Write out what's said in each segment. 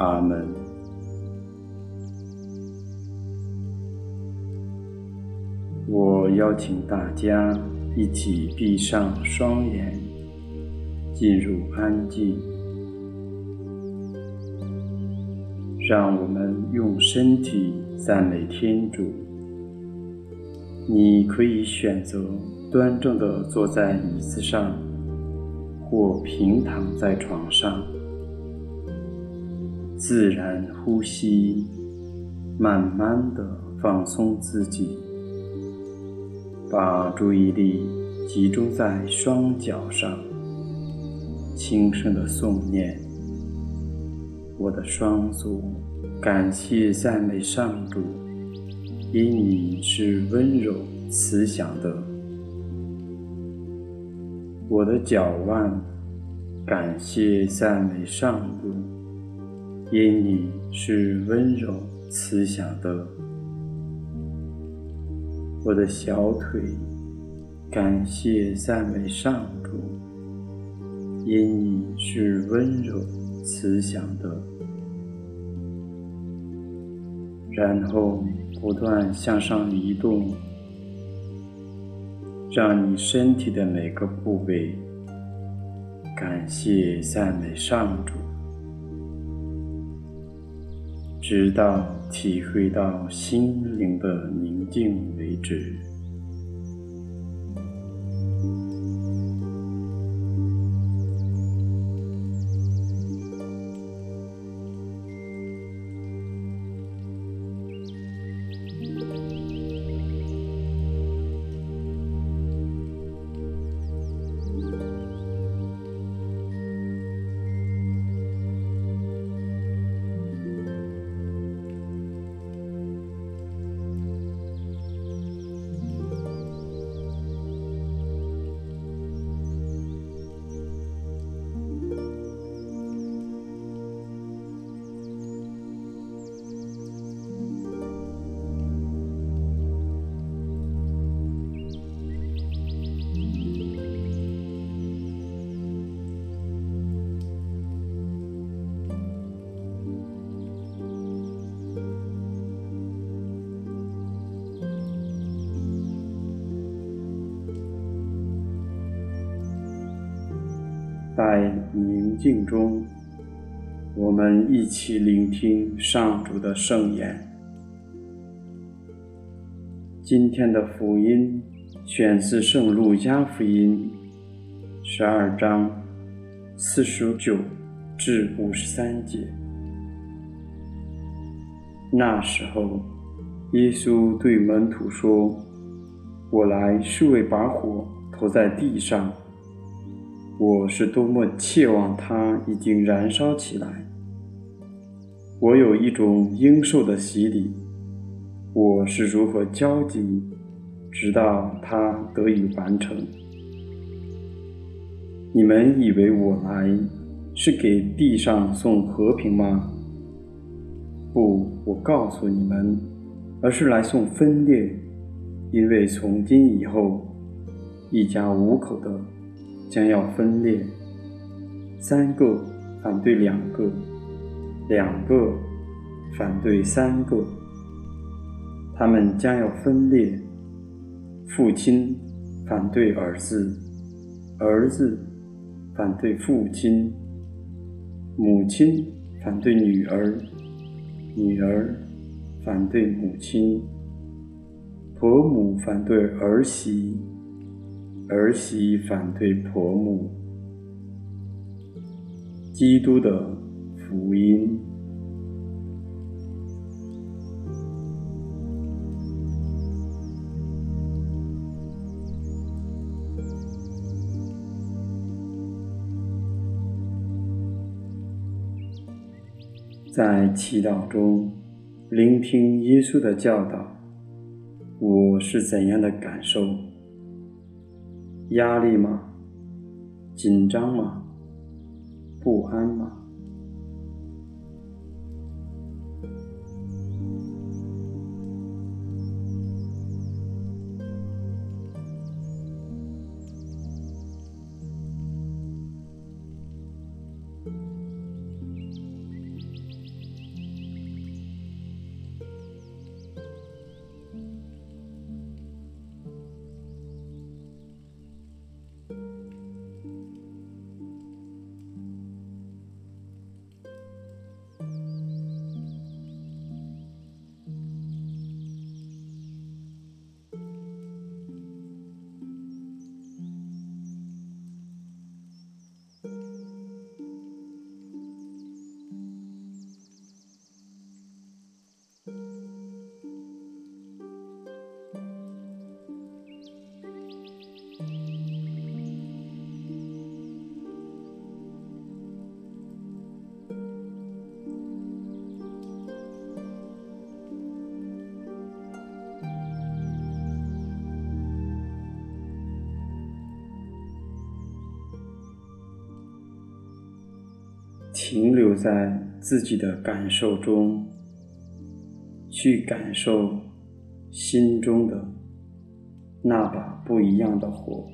阿门。我邀请大家一起闭上双眼，进入安静。让我们用身体赞美天主。你可以选择端正地坐在椅子上，或平躺在床上，自然呼吸，慢慢的放松自己，把注意力集中在双脚上，轻声的诵念：“我的双足，感谢赞美上主。”因你是温柔慈祥的，我的脚腕，感谢赞美上主。因你是温柔慈祥的，我的小腿，感谢赞美上主。因你是温柔慈祥的，然后。不断向上移动，让你身体的每个部位感谢赞美上主，直到体会到心灵的宁静为止。在宁静中，我们一起聆听上主的圣言。今天的福音选自《圣路加福音》十二章四十九至五十三节。那时候，耶稣对门徒说：“我来是为把火投在地上。”我是多么切望它已经燃烧起来！我有一种应受的洗礼，我是如何焦急，直到它得以完成。你们以为我来是给地上送和平吗？不，我告诉你们，而是来送分裂，因为从今以后，一家五口的。将要分裂，三个反对两个，两个反对三个，他们将要分裂。父亲反对儿子，儿子反对父亲，母亲反对女儿，女儿反对母亲，婆母反对儿媳。儿媳反对婆母。基督的福音。在祈祷中聆听耶稣的教导，我是怎样的感受？压力吗？紧张吗？不安吗？停留在自己的感受中，去感受心中的那把不一样的火。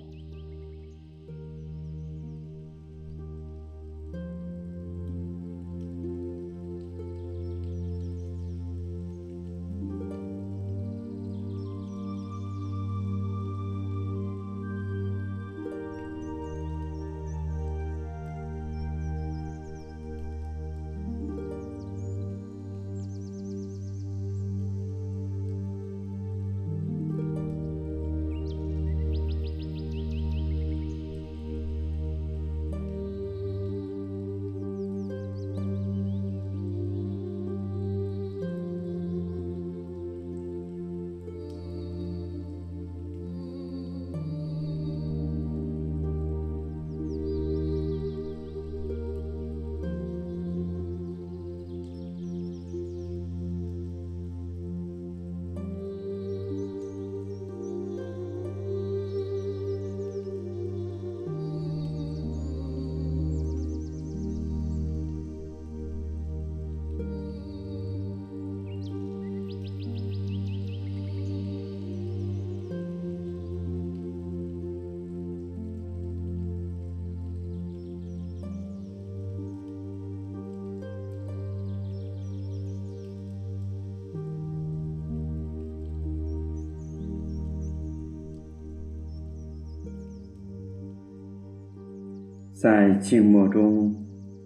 在静默中，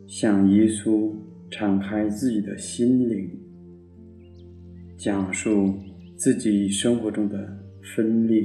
向耶稣敞开自己的心灵，讲述自己生活中的分裂。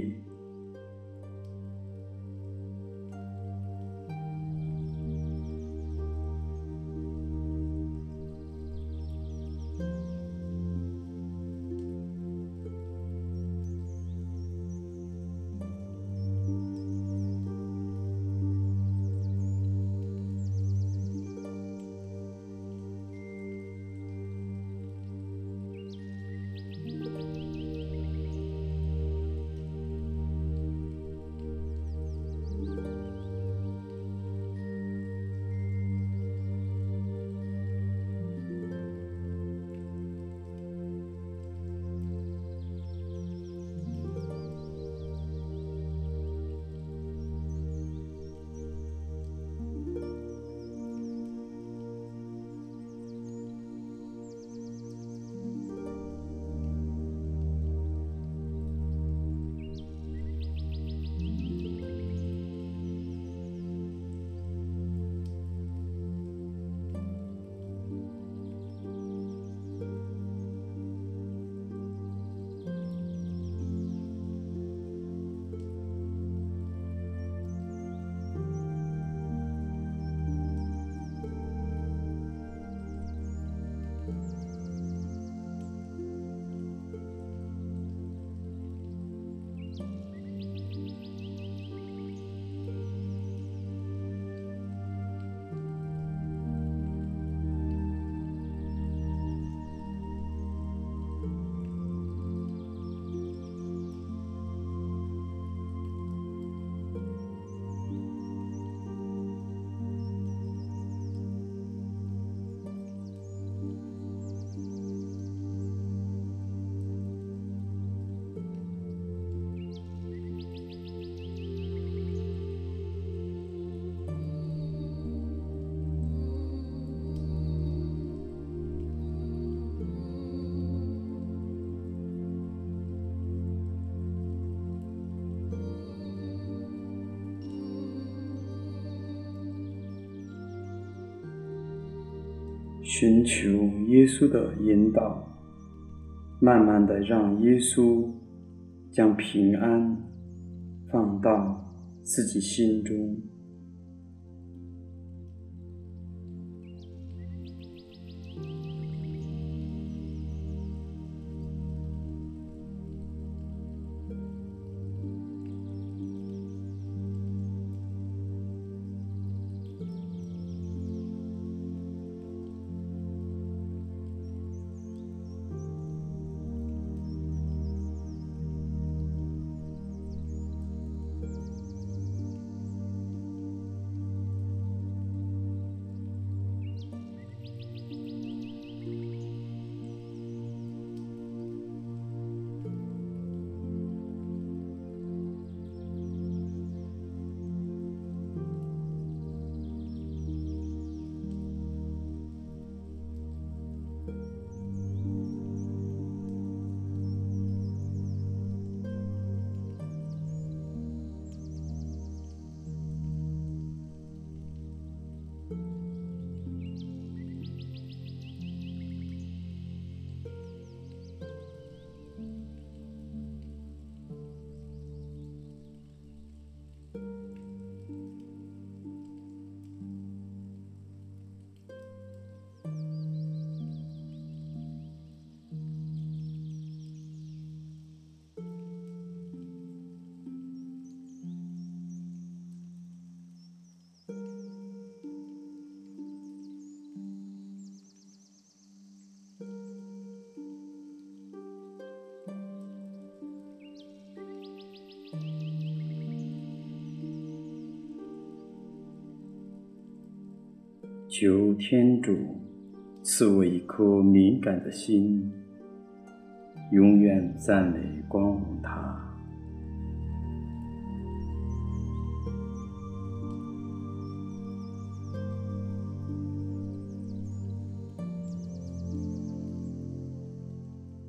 寻求耶稣的引导，慢慢的让耶稣将平安放到自己心中。求天主赐我一颗敏感的心，永远赞美光。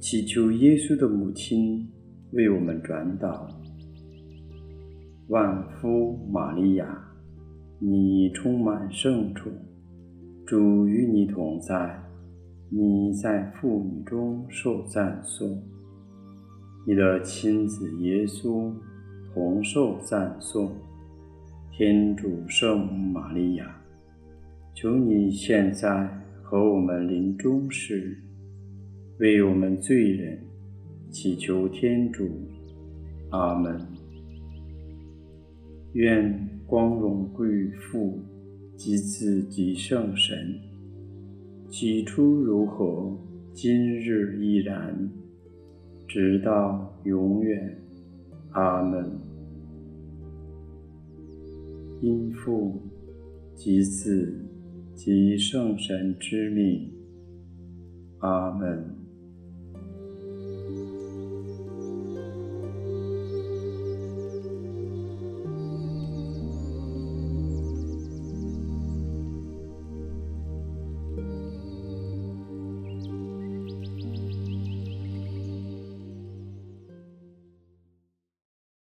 祈求耶稣的母亲为我们转祷。万福玛利亚，你充满圣宠。主与你同在，你在妇女中受赞颂，你的亲子耶稣同受赞颂。天主圣母玛利亚，求你现在和我们临终时，为我们罪人祈求天主。阿门。愿光荣归于父。及子及圣神，起初如何，今日依然，直到永远。阿门。因父及子及圣神之名。阿门。